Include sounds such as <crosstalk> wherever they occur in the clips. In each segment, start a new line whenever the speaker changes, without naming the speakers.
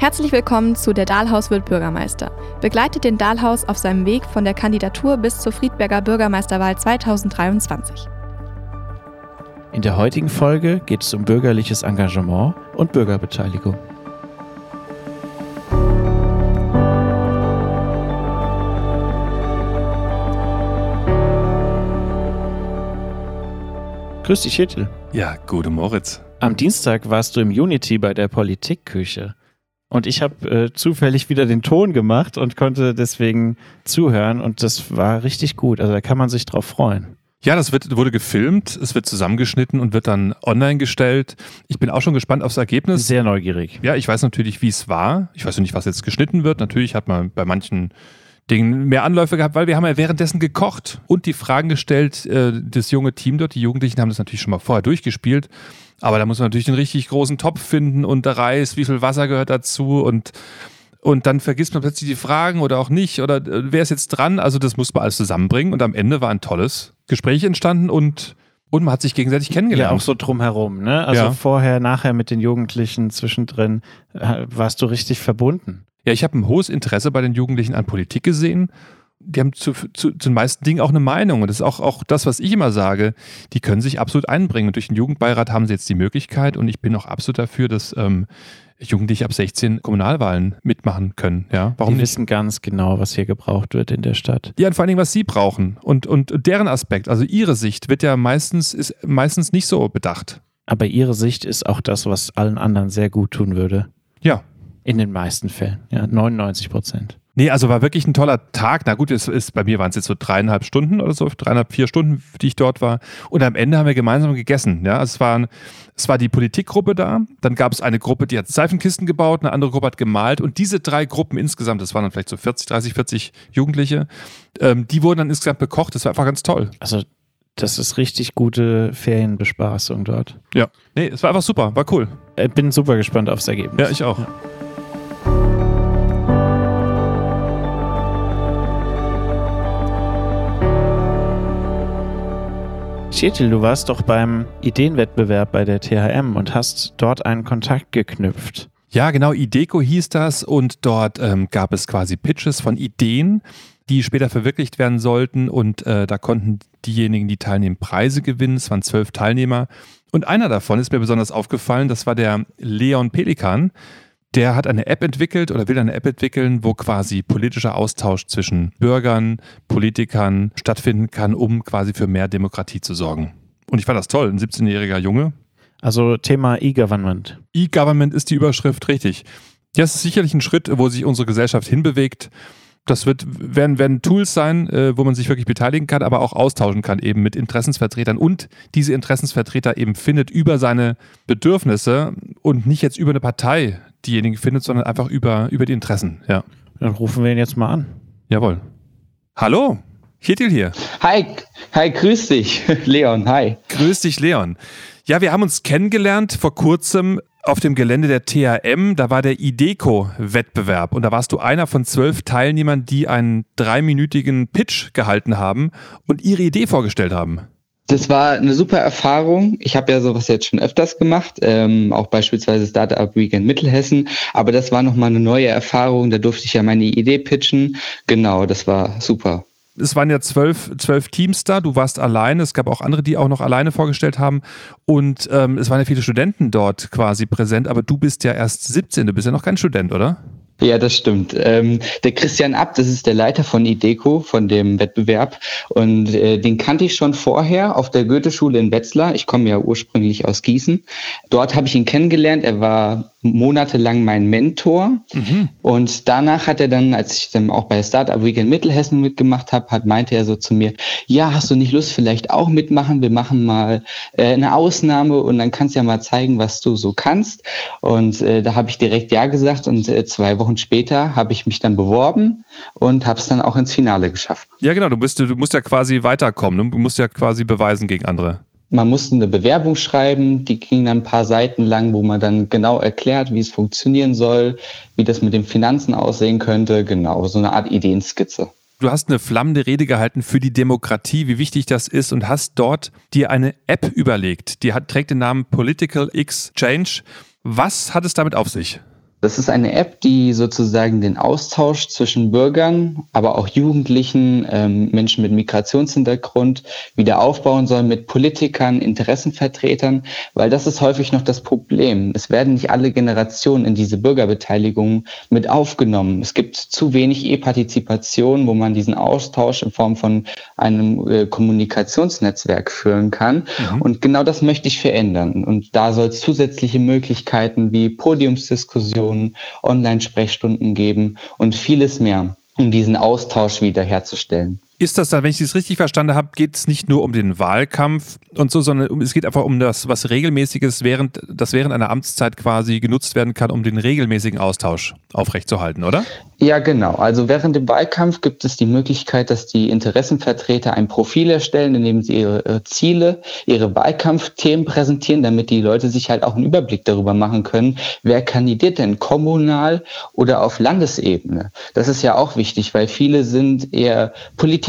Herzlich willkommen zu Der Dahlhaus wird Bürgermeister. Begleitet den Dahlhaus auf seinem Weg von der Kandidatur bis zur Friedberger Bürgermeisterwahl 2023.
In der heutigen Folge geht es um bürgerliches Engagement und Bürgerbeteiligung. Grüß dich, Hittel.
Ja, gute Moritz.
Am Dienstag warst du im Unity bei der Politikküche. Und ich habe äh, zufällig wieder den Ton gemacht und konnte deswegen zuhören und das war richtig gut. Also da kann man sich drauf freuen.
Ja, das wird, wurde gefilmt, es wird zusammengeschnitten und wird dann online gestellt. Ich bin auch schon gespannt aufs Ergebnis.
Sehr neugierig.
Ja, ich weiß natürlich, wie es war. Ich weiß noch nicht, was jetzt geschnitten wird. Natürlich hat man bei manchen Dingen mehr Anläufe gehabt, weil wir haben ja währenddessen gekocht und die Fragen gestellt. Äh, das junge Team dort, die Jugendlichen haben das natürlich schon mal vorher durchgespielt. Aber da muss man natürlich einen richtig großen Topf finden und der Reis, wie viel Wasser gehört dazu und und dann vergisst man plötzlich die Fragen oder auch nicht oder äh, wer ist jetzt dran? Also das muss man alles zusammenbringen und am Ende war ein tolles Gespräch entstanden und und man hat sich gegenseitig kennengelernt.
Ja, auch so drumherum, ne? Also ja. vorher, nachher mit den Jugendlichen zwischendrin äh, warst du richtig verbunden.
Ja, ich habe ein hohes Interesse bei den Jugendlichen an Politik gesehen die haben zu, zu, zu, den meisten Dingen auch eine Meinung. Und das ist auch, auch das, was ich immer sage. Die können sich absolut einbringen. Und durch den Jugendbeirat haben sie jetzt die Möglichkeit. Und ich bin auch absolut dafür, dass ähm, Jugendliche ab 16 Kommunalwahlen mitmachen können. Ja,
warum die nicht? wissen ganz genau, was hier gebraucht wird in der Stadt.
Ja, und vor allen Dingen, was sie brauchen. Und, und deren Aspekt, also ihre Sicht, wird ja meistens, ist meistens nicht so bedacht.
Aber ihre Sicht ist auch das, was allen anderen sehr gut tun würde.
Ja.
In den meisten Fällen. Ja, 99 Prozent.
Nee, also war wirklich ein toller Tag. Na gut, es ist, bei mir waren es jetzt so dreieinhalb Stunden oder so, dreieinhalb, vier Stunden, die ich dort war. Und am Ende haben wir gemeinsam gegessen. Ja, also es, waren, es war die Politikgruppe da, dann gab es eine Gruppe, die hat Seifenkisten gebaut, eine andere Gruppe hat gemalt. Und diese drei Gruppen insgesamt, das waren dann vielleicht so 40, 30, 40 Jugendliche, ähm, die wurden dann insgesamt bekocht. Das war einfach ganz toll.
Also das ist richtig gute Ferienbespaßung dort.
Ja, nee, es war einfach super, war cool.
Ich bin super gespannt aufs Ergebnis.
Ja, ich auch. Ja.
Chetil, du warst doch beim Ideenwettbewerb bei der THM und hast dort einen Kontakt geknüpft.
Ja, genau, Ideco hieß das und dort ähm, gab es quasi Pitches von Ideen, die später verwirklicht werden sollten und äh, da konnten diejenigen, die teilnehmen, Preise gewinnen. Es waren zwölf Teilnehmer und einer davon ist mir besonders aufgefallen, das war der Leon Pelikan der hat eine App entwickelt oder will eine App entwickeln, wo quasi politischer Austausch zwischen Bürgern, Politikern stattfinden kann, um quasi für mehr Demokratie zu sorgen. Und ich fand das toll, ein 17-jähriger Junge.
Also Thema E-Government.
E-Government ist die Überschrift, richtig. Ja, es ist sicherlich ein Schritt, wo sich unsere Gesellschaft hinbewegt. Das wird, werden, werden Tools sein, äh, wo man sich wirklich beteiligen kann, aber auch austauschen kann eben mit Interessensvertretern und diese Interessensvertreter eben findet über seine Bedürfnisse und nicht jetzt über eine Partei diejenigen findet, sondern einfach über, über die Interessen. Ja.
Dann rufen wir ihn jetzt mal an.
Jawohl. Hallo, Chetil hier.
Hi, hi, grüß dich, <laughs> Leon, hi.
Grüß dich, Leon. Ja, wir haben uns kennengelernt vor kurzem auf dem Gelände der THM. Da war der IDECO-Wettbewerb und da warst du einer von zwölf Teilnehmern, die einen dreiminütigen Pitch gehalten haben und ihre Idee vorgestellt haben.
Das war eine super Erfahrung. Ich habe ja sowas jetzt schon öfters gemacht, ähm, auch beispielsweise Startup Weekend Mittelhessen. Aber das war nochmal eine neue Erfahrung. Da durfte ich ja meine Idee pitchen. Genau, das war super.
Es waren ja zwölf, zwölf Teams da, du warst alleine, es gab auch andere, die auch noch alleine vorgestellt haben und ähm, es waren ja viele Studenten dort quasi präsent, aber du bist ja erst 17, du bist ja noch kein Student, oder?
Ja, das stimmt. Ähm, der Christian Abt, das ist der Leiter von IDECO, von dem Wettbewerb. Und äh, den kannte ich schon vorher auf der Goethe-Schule in Wetzlar. Ich komme ja ursprünglich aus Gießen. Dort habe ich ihn kennengelernt. Er war monatelang mein Mentor. Mhm. Und danach hat er dann, als ich dann auch bei Startup Weekend Mittelhessen mitgemacht habe, hat, meinte er so zu mir, ja, hast du nicht Lust, vielleicht auch mitmachen? Wir machen mal äh, eine Ausnahme und dann kannst du ja mal zeigen, was du so kannst. Und äh, da habe ich direkt Ja gesagt und äh, zwei Wochen später habe ich mich dann beworben und habe es dann auch ins Finale geschafft.
Ja, genau, du, bist, du musst ja quasi weiterkommen, ne? du musst ja quasi beweisen gegen andere.
Man musste eine Bewerbung schreiben, die ging dann ein paar Seiten lang, wo man dann genau erklärt, wie es funktionieren soll, wie das mit den Finanzen aussehen könnte. Genau, so eine Art Ideenskizze.
Du hast eine flammende Rede gehalten für die Demokratie, wie wichtig das ist und hast dort dir eine App überlegt. Die hat, trägt den Namen Political Exchange. Was hat es damit auf sich?
Das ist eine App, die sozusagen den Austausch zwischen Bürgern, aber auch Jugendlichen, ähm, Menschen mit Migrationshintergrund wieder aufbauen soll mit Politikern, Interessenvertretern, weil das ist häufig noch das Problem. Es werden nicht alle Generationen in diese Bürgerbeteiligung mit aufgenommen. Es gibt zu wenig E-Partizipation, wo man diesen Austausch in Form von einem äh, Kommunikationsnetzwerk führen kann. Mhm. Und genau das möchte ich verändern. Und da soll es zusätzliche Möglichkeiten wie Podiumsdiskussionen, Diskussionen, Online-Sprechstunden geben und vieles mehr, um diesen Austausch wiederherzustellen.
Ist das da, wenn ich es richtig verstanden habe, geht es nicht nur um den Wahlkampf und so, sondern es geht einfach um das, was regelmäßiges während, das während einer Amtszeit quasi genutzt werden kann, um den regelmäßigen Austausch aufrechtzuerhalten, oder?
Ja, genau. Also während dem Wahlkampf gibt es die Möglichkeit, dass die Interessenvertreter ein Profil erstellen, in dem sie ihre Ziele, ihre Wahlkampfthemen präsentieren, damit die Leute sich halt auch einen Überblick darüber machen können, wer kandidiert denn kommunal oder auf Landesebene. Das ist ja auch wichtig, weil viele sind eher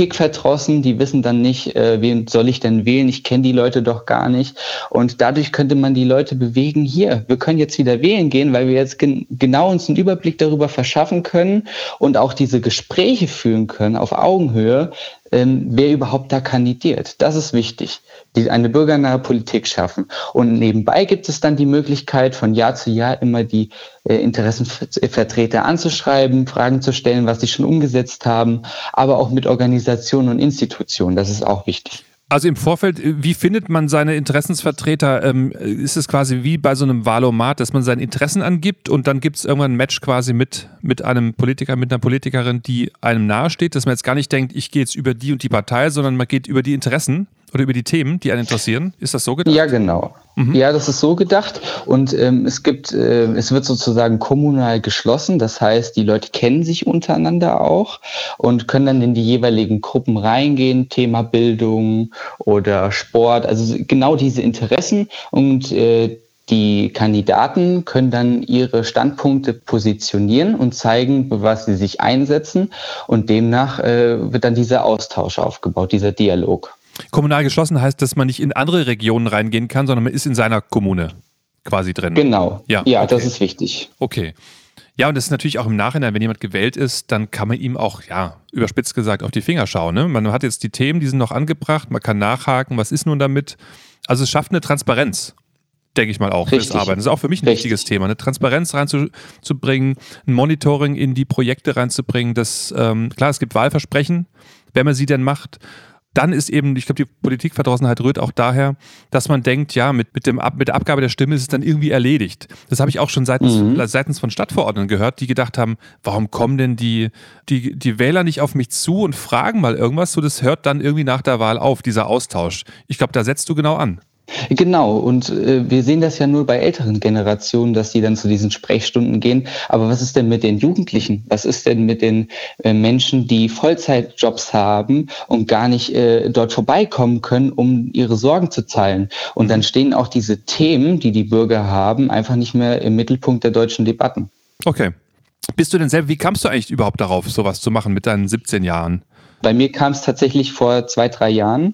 politikverdrossen, die wissen dann nicht, äh, wen soll ich denn wählen, ich kenne die Leute doch gar nicht. Und dadurch könnte man die Leute bewegen, hier, wir können jetzt wieder wählen gehen, weil wir jetzt gen genau uns einen Überblick darüber verschaffen können, und auch diese Gespräche führen können auf Augenhöhe, ähm, wer überhaupt da kandidiert. Das ist wichtig. Die eine bürgernahe Politik schaffen. Und nebenbei gibt es dann die Möglichkeit, von Jahr zu Jahr immer die äh, Interessenvertreter anzuschreiben, Fragen zu stellen, was sie schon umgesetzt haben, aber auch mit Organisationen und Institutionen. Das ist auch wichtig.
Also im Vorfeld, äh, wie findet man seine Interessensvertreter? Ähm, ist es quasi wie bei so einem Wahlomat, dass man seine Interessen angibt und dann gibt es irgendwann ein Match quasi mit, mit einem Politiker, mit einer Politikerin, die einem nahesteht, dass man jetzt gar nicht denkt, ich gehe jetzt über die und die Partei, sondern man geht über die Interessen oder über die Themen, die einen interessieren? Ist das so gedacht?
Ja, genau. Mhm. Ja, das ist so gedacht. Und ähm, es gibt, äh, es wird sozusagen kommunal geschlossen. Das heißt, die Leute kennen sich untereinander auch und können dann in die jeweiligen Gruppen reingehen, Thema Bildung oder Sport, also genau diese Interessen und äh, die Kandidaten können dann ihre Standpunkte positionieren und zeigen, was sie sich einsetzen. Und demnach äh, wird dann dieser Austausch aufgebaut, dieser Dialog.
Kommunal geschlossen heißt, dass man nicht in andere Regionen reingehen kann, sondern man ist in seiner Kommune quasi drin.
Genau. Ja, ja okay. das ist wichtig.
Okay. Ja, und das ist natürlich auch im Nachhinein, wenn jemand gewählt ist, dann kann man ihm auch, ja, überspitzt gesagt, auf die Finger schauen. Ne? Man hat jetzt die Themen, die sind noch angebracht, man kann nachhaken, was ist nun damit. Also es schafft eine Transparenz, denke ich mal auch, Richtig. fürs Arbeiten. Das ist auch für mich ein Richtig. wichtiges Thema, eine Transparenz reinzubringen, ein Monitoring in die Projekte reinzubringen. Das, ähm, klar, es gibt Wahlversprechen, wenn man sie denn macht dann ist eben, ich glaube, die Politikverdrossenheit rührt auch daher, dass man denkt, ja, mit, mit, dem Ab, mit der Abgabe der Stimme ist es dann irgendwie erledigt. Das habe ich auch schon seitens, mhm. seitens von Stadtverordneten gehört, die gedacht haben, warum kommen denn die, die, die Wähler nicht auf mich zu und fragen mal irgendwas? So, das hört dann irgendwie nach der Wahl auf, dieser Austausch. Ich glaube, da setzt du genau an.
Genau, und äh, wir sehen das ja nur bei älteren Generationen, dass die dann zu diesen Sprechstunden gehen. Aber was ist denn mit den Jugendlichen? Was ist denn mit den äh, Menschen, die Vollzeitjobs haben und gar nicht äh, dort vorbeikommen können, um ihre Sorgen zu teilen? Und dann stehen auch diese Themen, die die Bürger haben, einfach nicht mehr im Mittelpunkt der deutschen Debatten.
Okay. Bist du denn selber, wie kamst du eigentlich überhaupt darauf, sowas zu machen mit deinen 17 Jahren?
Bei mir kam es tatsächlich vor zwei, drei Jahren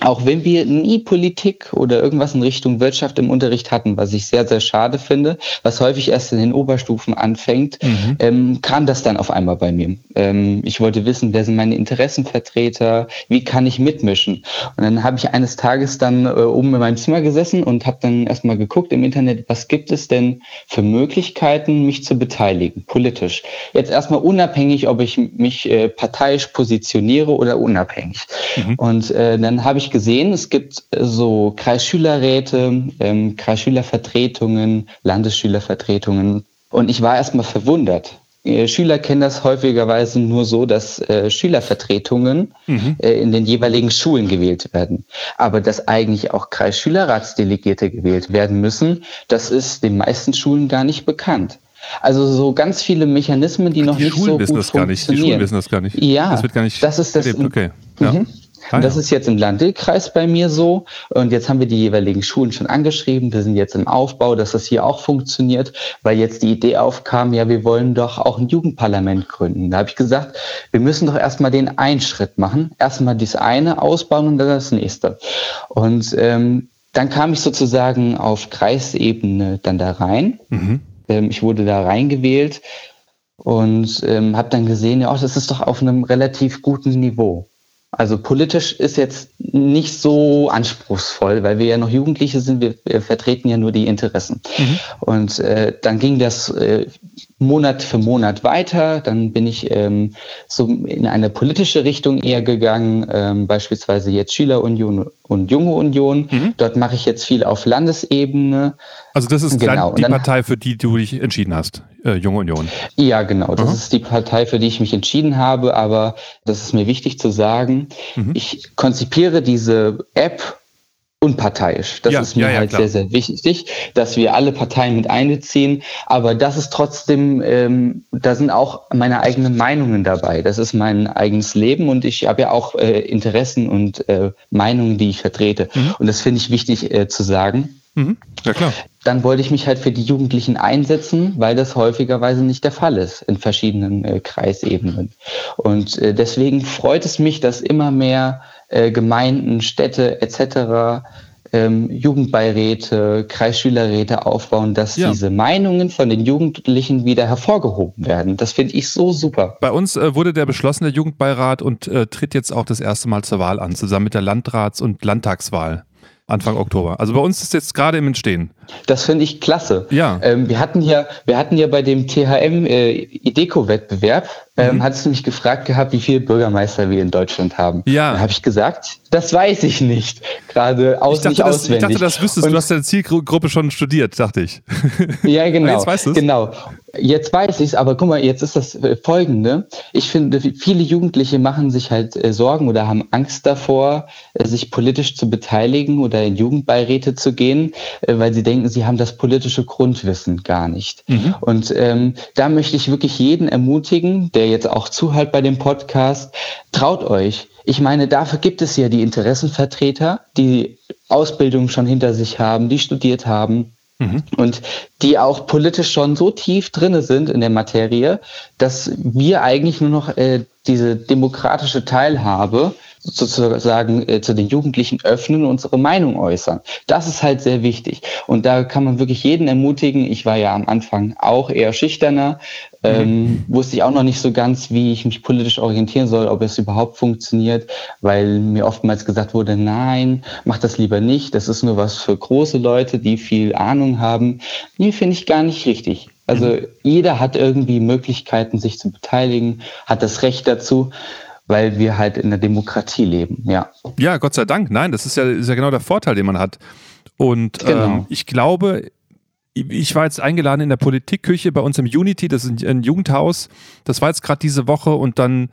auch wenn wir nie Politik oder irgendwas in Richtung Wirtschaft im Unterricht hatten, was ich sehr, sehr schade finde, was häufig erst in den Oberstufen anfängt, mhm. ähm, kam das dann auf einmal bei mir. Ähm, ich wollte wissen, wer sind meine Interessenvertreter, wie kann ich mitmischen? Und dann habe ich eines Tages dann äh, oben in meinem Zimmer gesessen und habe dann erstmal geguckt im Internet, was gibt es denn für Möglichkeiten, mich zu beteiligen, politisch. Jetzt erstmal unabhängig, ob ich mich äh, parteiisch positioniere oder unabhängig. Mhm. Und äh, dann habe ich gesehen, es gibt äh, so Kreisschülerräte, ähm, Kreisschülervertretungen, Landesschülervertretungen. Und ich war erstmal verwundert. Äh, Schüler kennen das häufigerweise nur so, dass äh, Schülervertretungen mhm. äh, in den jeweiligen Schulen gewählt werden. Aber dass eigentlich auch Kreisschülerratsdelegierte gewählt werden müssen, das ist den meisten Schulen gar nicht bekannt. Also so ganz viele Mechanismen, die Ach, noch die nicht Schulen so
wissen
gut
das gar nicht. Die Schulen wissen das gar nicht.
Ja,
das wird gar nicht.
Das ist das.
Okay. Ja. Mhm.
Ah, und das ja. ist jetzt im Landkreis bei mir so. Und jetzt haben wir die jeweiligen Schulen schon angeschrieben. Wir sind jetzt im Aufbau, dass das hier auch funktioniert, weil jetzt die Idee aufkam, ja, wir wollen doch auch ein Jugendparlament gründen. Da habe ich gesagt, wir müssen doch erstmal den einen Schritt machen. Erstmal das eine ausbauen und dann das nächste. Und ähm, dann kam ich sozusagen auf Kreisebene dann da rein. Mhm Ähm, ich wurde da reingewählt und ähm, habe dann gesehen, ja, oh, das ist doch auf einem relativ guten Niveau. Also politisch ist jetzt nicht so anspruchsvoll, weil wir ja noch Jugendliche sind, wir, wir vertreten ja nur die Interessen. Mhm. Und äh, dann ging das äh, Monat für Monat weiter. Dann bin ich ähm, so in eine politische Richtung eher gegangen, ähm, beispielsweise jetzt Schülerunion und Junge Union. Mhm. Dort mache ich jetzt viel auf Landesebene.
Also das ist genau. die Partei, für die du dich entschieden hast, äh, Junge Union.
Ja, genau. Das mhm. ist die Partei, für die ich mich entschieden habe. Aber das ist mir wichtig zu sagen. Mhm. Ich konzipiere diese App unparteiisch. Das ja, ist mir ja, ja, halt klar. sehr, sehr wichtig, dass wir alle Parteien mit einbeziehen. Aber das ist trotzdem, ähm, da sind auch meine eigenen Meinungen dabei. Das ist mein eigenes Leben und ich habe ja auch äh, Interessen und äh, Meinungen, die ich vertrete. Mhm. Und das finde ich wichtig äh, zu sagen.
Mhm. Ja, klar.
Dann wollte ich mich halt für die Jugendlichen einsetzen, weil das häufigerweise nicht der Fall ist in verschiedenen äh, Kreisebenen. Und äh, deswegen freut es mich, dass immer mehr äh, Gemeinden, Städte etc. Ähm, Jugendbeiräte, Kreisschülerräte aufbauen, dass ja. diese Meinungen von den Jugendlichen wieder hervorgehoben werden. Das finde ich so super.
Bei uns äh, wurde der beschlossene Jugendbeirat und äh, tritt jetzt auch das erste Mal zur Wahl an, zusammen mit der Landrats- und Landtagswahl. Anfang Oktober. Also bei uns ist jetzt gerade im Entstehen.
Das finde ich klasse.
Ja.
Ähm, wir hatten ja, wir hatten ja bei dem THM äh, Ideco-Wettbewerb, ähm, mhm. hat es mich gefragt gehabt, wie viele Bürgermeister wir in Deutschland haben.
Ja.
Dann habe ich gesagt, das weiß ich nicht. Gerade aus, ich
nicht
das, auswendig.
Ich dachte, das wüsstest du. Du hast deine Zielgruppe schon studiert, dachte ich. <laughs>
Ja, genau.
jetzt weißt du's.
Genau. Jetzt weiß ich es, aber guck mal, jetzt ist das äh, Folgende. Ich finde, viele Jugendliche machen sich halt äh, Sorgen oder haben Angst davor, äh, sich politisch zu beteiligen oder in Jugendbeiräte zu gehen, äh, weil sie denken, sie haben das politische Grundwissen gar nicht. Mhm. Und ähm, da möchte ich wirklich jeden ermutigen, der jetzt auch zuhört bei dem Podcast, traut euch. Ich meine, dafür gibt es ja die Interessenvertreter, die Ausbildung schon hinter sich haben, die studiert haben, Mhm. Und die auch politisch schon so tief drinne sind in der Materie, dass wir eigentlich nur noch äh, diese demokratische Teilhabe sozusagen äh, zu den Jugendlichen öffnen und unsere Meinung äußern. Das ist halt sehr wichtig. Und da kann man wirklich jeden ermutigen. Ich war ja am Anfang auch eher schüchterner, ähm, mhm. wusste ich auch noch nicht so ganz, wie ich mich politisch orientieren soll, ob es überhaupt funktioniert, weil mir oftmals gesagt wurde, nein, mach das lieber nicht. Das ist nur was für große Leute, die viel Ahnung haben. Nee, finde ich gar nicht richtig. Also mhm. jeder hat irgendwie Möglichkeiten, sich zu beteiligen, hat das Recht dazu weil wir halt in der Demokratie leben, ja.
Ja, Gott sei Dank. Nein, das ist ja, ist ja genau der Vorteil, den man hat. Und genau. ähm, ich glaube, ich war jetzt eingeladen in der Politikküche bei uns im Unity, das ist ein Jugendhaus. Das war jetzt gerade diese Woche und dann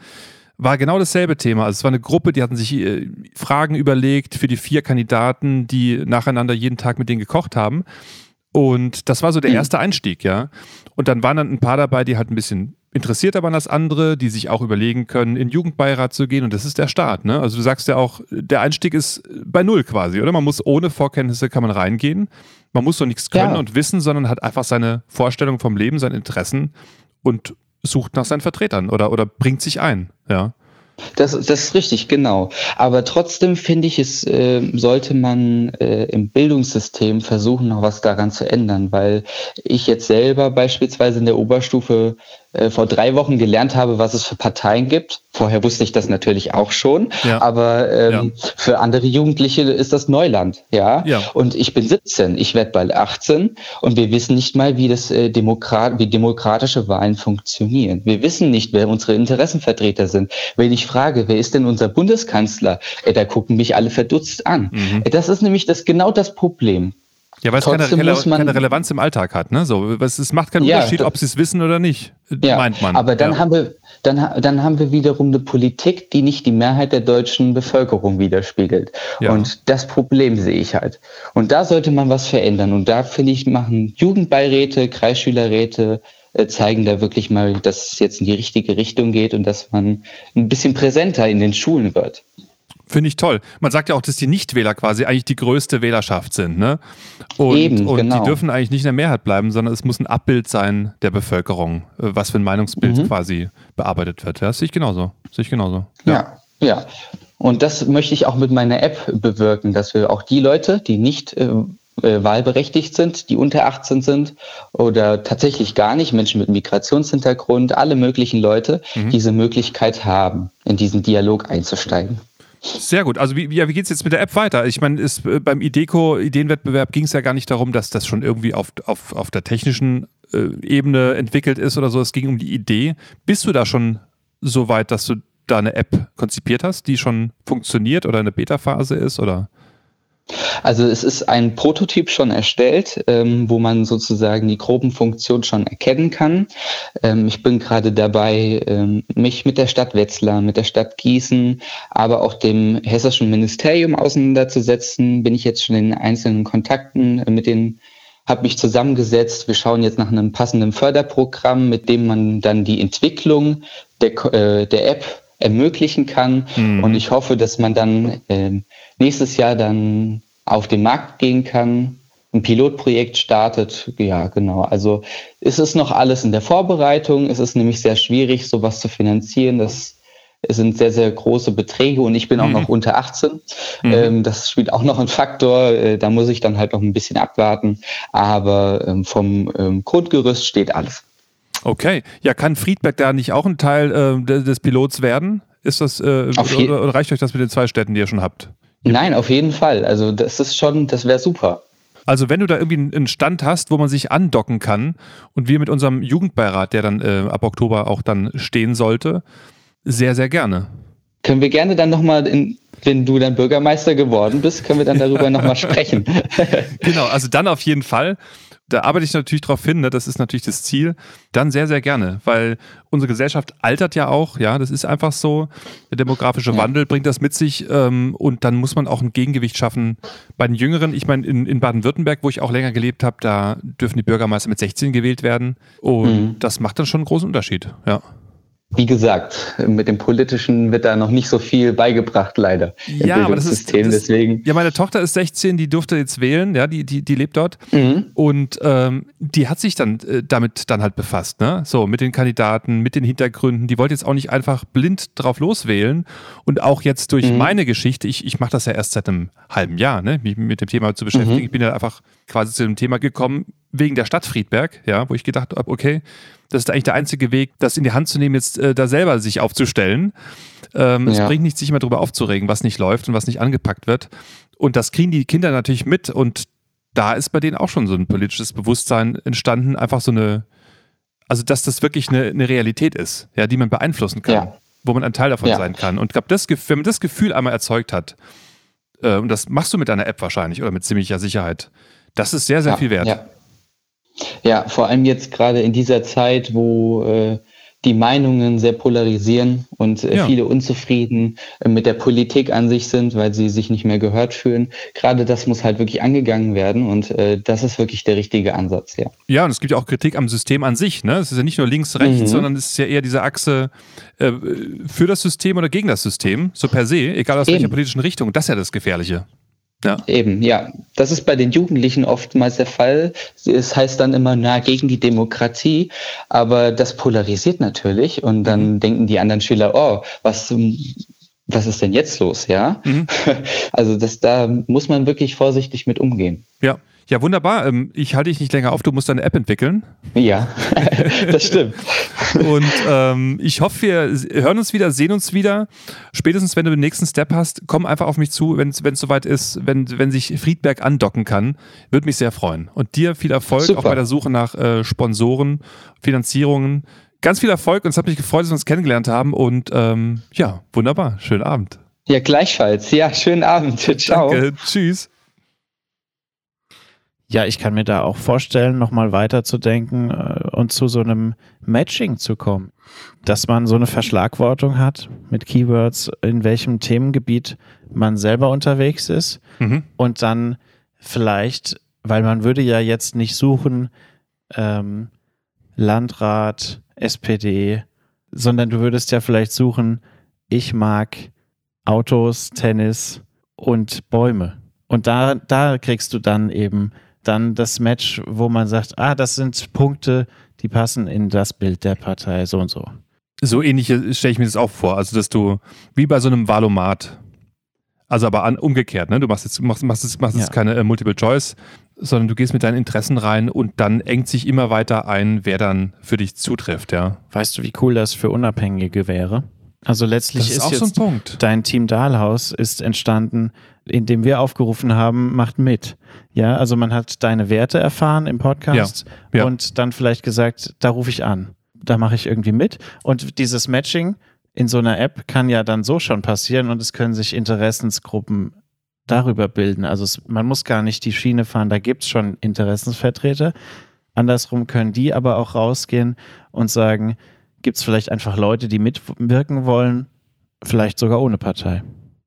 war genau dasselbe Thema. Also es war eine Gruppe, die hatten sich äh, Fragen überlegt für die vier Kandidaten, die nacheinander jeden Tag mit denen gekocht haben. Und das war so der hm. erste Einstieg, ja. Und dann waren dann ein paar dabei, die halt ein bisschen interessierter waren als andere, die sich auch überlegen können, in Jugendbeirat zu gehen. Und das ist der Start. Ne? Also du sagst ja auch, der Einstieg ist bei null quasi, oder? Man muss ohne Vorkenntnisse kann man reingehen. Man muss doch nichts können ja. und wissen, sondern hat einfach seine Vorstellung vom Leben, seine Interessen und sucht nach seinen Vertretern oder, oder bringt sich ein. Ja.
Das, das ist richtig, genau. Aber trotzdem finde ich, es äh, sollte man äh, im Bildungssystem versuchen, noch was daran zu ändern, weil ich jetzt selber beispielsweise in der Oberstufe äh, vor drei Wochen gelernt habe, was es für Parteien gibt. Vorher wusste ich das natürlich auch schon, ja. aber ähm, ja. für andere Jugendliche ist das Neuland, ja? ja. Und ich bin 17, ich werde bald 18 und wir wissen nicht mal, wie das äh, Demokrat, wie demokratische Wahlen funktionieren. Wir wissen nicht, wer unsere Interessenvertreter sind. Wenn ich frage, wer ist denn unser Bundeskanzler, äh, da gucken mich alle verdutzt an. Mhm. Das ist nämlich das genau das Problem.
Ja, weil es keine, Rele keine, Relevanz im Alltag hat. Ne? So, es macht keinen ja, Unterschied, ob sie es wissen oder nicht,
ja, meint man. Aber dann, ja. haben wir, dann, dann haben wir wiederum eine Politik, die nicht die Mehrheit der deutschen Bevölkerung widerspiegelt. Und das Problem sehe ich halt. Und da sollte man was verändern. Und da, finde ich, machen Jugendbeiräte, Kreisschülerräte, äh, zeigen da wirklich mal, dass es jetzt in die richtige Richtung geht und dass man ein bisschen präsenter in den Schulen wird.
Finde ich toll. Man sagt ja auch, dass die Nichtwähler quasi eigentlich die größte Wählerschaft sind. Ne? Und, Eben, und genau. die dürfen eigentlich nicht in der Mehrheit bleiben, sondern es muss ein Abbild sein der Bevölkerung, äh, was für ein Meinungsbild mhm. quasi bearbeitet wird. Ja, das sehe ich genauso. Sehe ich genauso.
Ja. ja, ja. Und das möchte ich auch mit meiner App bewirken, dass wir auch die Leute, die nicht äh, äh, wahlberechtigt sind, die unter 18 sind oder tatsächlich gar nicht, Menschen mit Migrationshintergrund, alle möglichen Leute, mhm. diese Möglichkeit haben, in diesen Dialog einzusteigen.
Sehr gut. Also wie, wie, geht es jetzt mit der App weiter? Ich meine, äh, beim IDECO, Ideenwettbewerb, ging es ja gar nicht darum, dass das schon irgendwie auf, auf, auf der technischen äh, Ebene entwickelt ist oder so. Es ging um die Idee. Bist du da schon so weit, dass du da eine App konzipiert hast, die schon funktioniert oder eine Beta-Phase ist? Oder?
Also es ist ein Prototyp schon erstellt, ähm, wo man sozusagen die groben Funktionen schon erkennen kann. Ähm, ich bin gerade dabei, ähm, mich mit der Stadt Wetzlar, mit der Stadt Gießen, aber auch dem hessischen Ministerium auseinanderzusetzen. Bin ich jetzt schon in einzelnen Kontakten äh, mit den habe mich zusammengesetzt. Wir schauen jetzt nach einem passenden Förderprogramm, mit dem man dann die Entwicklung der, äh, der App ermöglichen kann. Mhm. Und ich hoffe, dass man dann äh, nächstes Jahr dann auf den Markt gehen kann, ein Pilotprojekt startet. Ja, genau. Also ist es noch alles in der Vorbereitung. Es ist nämlich sehr schwierig, sowas zu finanzieren. Das sind sehr, sehr große Beträge und ich bin auch mhm. noch unter 18. Mhm. Ähm, das spielt auch noch ein Faktor. Äh, da muss ich dann halt noch ein bisschen abwarten. Aber ähm, vom ähm, Grundgerüst steht alles.
Okay. Ja, kann Friedberg da nicht auch ein Teil äh, des Pilots werden? Ist das, äh, oder, oder reicht euch das mit den zwei Städten, die ihr schon habt?
Nein, auf jeden Fall. Also das ist schon, das wäre super.
Also wenn du da irgendwie einen Stand hast, wo man sich andocken kann und wir mit unserem Jugendbeirat, der dann äh, ab Oktober auch dann stehen sollte, sehr, sehr gerne.
Können wir gerne dann nochmal, wenn du dann Bürgermeister geworden bist, können wir dann darüber nochmal <laughs> sprechen.
genau, also dann auf jeden Fall da arbeite ich natürlich darauf hin, ne? das ist natürlich das Ziel, dann sehr, sehr gerne, weil unsere Gesellschaft altert ja auch, ja, das ist einfach so. Der demografische ja. Wandel bringt das mit sich ähm, und dann muss man auch ein Gegengewicht schaffen bei den Jüngeren. Ich meine, in, in Baden-Württemberg, wo ich auch länger gelebt habe, da dürfen die Bürgermeister mit 16 gewählt werden und mhm. das macht dann schon einen großen Unterschied, ja
wie gesagt, mit dem Politischen wird da noch nicht so viel beigebracht, leider.
Ja, aber das ist das, deswegen. Ja, meine Tochter ist 16, die durfte jetzt wählen, ja, die, die, die lebt dort. Mhm. Und ähm, die hat sich dann äh, damit dann halt befasst, ne? So, mit den Kandidaten, mit den Hintergründen. Die wollte jetzt auch nicht einfach blind drauf loswählen. Und auch jetzt durch mhm. meine Geschichte, ich, ich mache das ja erst seit einem halben Jahr, ne, mich mit dem Thema zu beschäftigen. Mhm. Ich bin ja einfach quasi zu dem Thema gekommen, wegen der Stadt Friedberg, ja, wo ich gedacht habe, okay, das ist eigentlich der einzige Weg, das in die Hand zu nehmen, jetzt äh, da selber sich aufzustellen. Ähm, ja. Es bringt nichts, sich immer darüber aufzuregen, was nicht läuft und was nicht angepackt wird. Und das kriegen die Kinder natürlich mit und da ist bei denen auch schon so ein politisches Bewusstsein entstanden, einfach so eine, also dass das wirklich eine, eine Realität ist, ja, die man beeinflussen kann, ja. wo man ein Teil davon ja. sein kann. Und ich glaube, wenn man das Gefühl einmal erzeugt hat, äh, und das machst du mit deiner App wahrscheinlich oder mit ziemlicher Sicherheit, das ist sehr, sehr viel wert.
Ja. Vor allem jetzt gerade in dieser Zeit, wo äh, die Meinungen sehr polarisieren und äh, ja. viele unzufrieden äh, mit der Politik an sich sind, weil sie sich nicht mehr gehört fühlen. Gerade das muss halt wirklich angegangen werden und äh, das ist wirklich der richtige Ansatz, ja.
Ja, und es gibt ja auch Kritik am System an sich. Ne? Es ist ja nicht nur links, rechts, mhm. sondern es ist ja eher diese Achse äh, für das System oder gegen das System, so per se, egal aus Eben. welcher politischen Richtung. Das ist ja das Gefährliche.
Ja. Eben, ja. Das ist bei den Jugendlichen oftmals der Fall. Es heißt dann immer, na, gegen die Demokratie. Aber das polarisiert natürlich. Und dann mhm. denken die anderen Schüler, oh, was, was ist denn jetzt los, ja? Mhm. <laughs> Also das, da muss man wirklich vorsichtig mit umgehen.
Ja. Ja, wunderbar. Ähm, ich halte dich nicht länger auf, du musst deine App entwickeln.
Ja, <laughs> das stimmt. <laughs>
Und ähm, ich hoffe, wir hören uns wieder, sehen uns wieder. Spätestens, wenn du den nächsten Step hast, komm einfach auf mich zu, wenn es soweit ist, wenn, wenn sich Friedberg andocken kann. Würde mich sehr freuen. Und dir viel Erfolg Super. auch bei der Suche nach äh, Sponsoren, Finanzierungen. Ganz viel Erfolg und es hat mich gefreut, dass wir uns kennengelernt haben. Und ähm, ja, wunderbar. Schönen Abend.
Ja, gleichfalls. Ja, schönen Abend. <laughs> Ciao. Danke.
Tschüss.
Ja, ich kann mir da auch vorstellen, nochmal weiterzudenken äh, und zu so einem Matching zu kommen. Dass man so eine Verschlagwortung hat mit Keywords, in welchem Themengebiet man selber unterwegs ist mhm. und dann vielleicht, weil man würde ja jetzt nicht suchen, ähm, Landrat, SPD, sondern du würdest ja vielleicht suchen, ich mag Autos, Tennis und Bäume. Und da, da kriegst du dann eben dann das Match, wo man sagt, ah, das sind Punkte, die passen in das Bild der Partei so und so.
So ähnlich stelle ich mir das auch vor. Also, dass du, wie bei so einem Valomat, Also aber an, umgekehrt, ne? Du machst jetzt, machst, machst jetzt, machst jetzt
Ja.
keine äh, Multiple Choice, sondern du gehst mit deinen Interessen rein und dann engt sich immer weiter ein, wer dann für dich zutrifft, ja.
Weißt du, wie cool das für Unabhängige wäre? Also letztlich
Das ist
ist,
auch so ein
jetzt
Punkt.
dein Team Dahlhaus ist entstanden, indem wir aufgerufen haben, macht mit. Ja, also man hat deine Werte erfahren im Podcast
Ja, ja.
und dann vielleicht gesagt, da rufe ich an. Da mache ich irgendwie mit. Und dieses Matching in so einer App kann ja dann so schon passieren und es können sich Interessensgruppen darüber bilden. Also es, man muss gar nicht die Schiene fahren, da gibt es schon Interessensvertreter. Andersrum können die aber auch rausgehen und sagen, gibt es vielleicht einfach Leute, die mitwirken wollen, vielleicht sogar ohne Partei.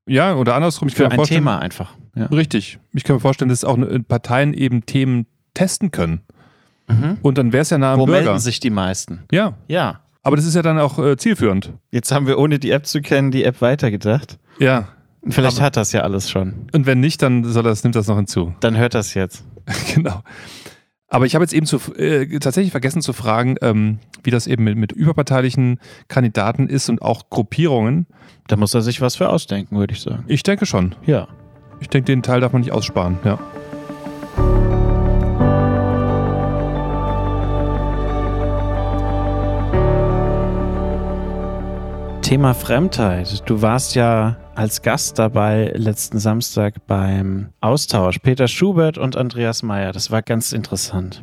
Ja, oder andersrum, ich
Für
kann mir
ein
vorstellen,
Thema einfach. Ja.
Richtig. Ich kann mir vorstellen, dass auch äh, Parteien eben Themen testen können.
Mhm.
Und dann wäre es ja nah am
Wo
Bürger.
melden sich die meisten?
Ja,
Ja.
aber das ist ja dann auch äh, zielführend.
Jetzt haben wir, ohne die App zu kennen, die App weitergedacht.
Ja.
Vielleicht
Aber-
hat das ja alles schon.
Und wenn nicht, dann soll das, nimmt das noch hinzu.
Dann hört das jetzt. <laughs>
genau. Aber ich habe jetzt eben zu, äh, tatsächlich vergessen zu fragen, ähm, wie das eben mit, mit überparteilichen Kandidaten ist und auch Gruppierungen.
Da muss er sich was für ausdenken, würde ich sagen.
Ich denke schon.
Ja.
Ich denke, den Teil darf man nicht aussparen. Ja.
Thema Fremdheit. Du warst ja als Gast dabei letzten Samstag beim Austausch. Peter Schubert und Andreas Meyer. Das war ganz interessant.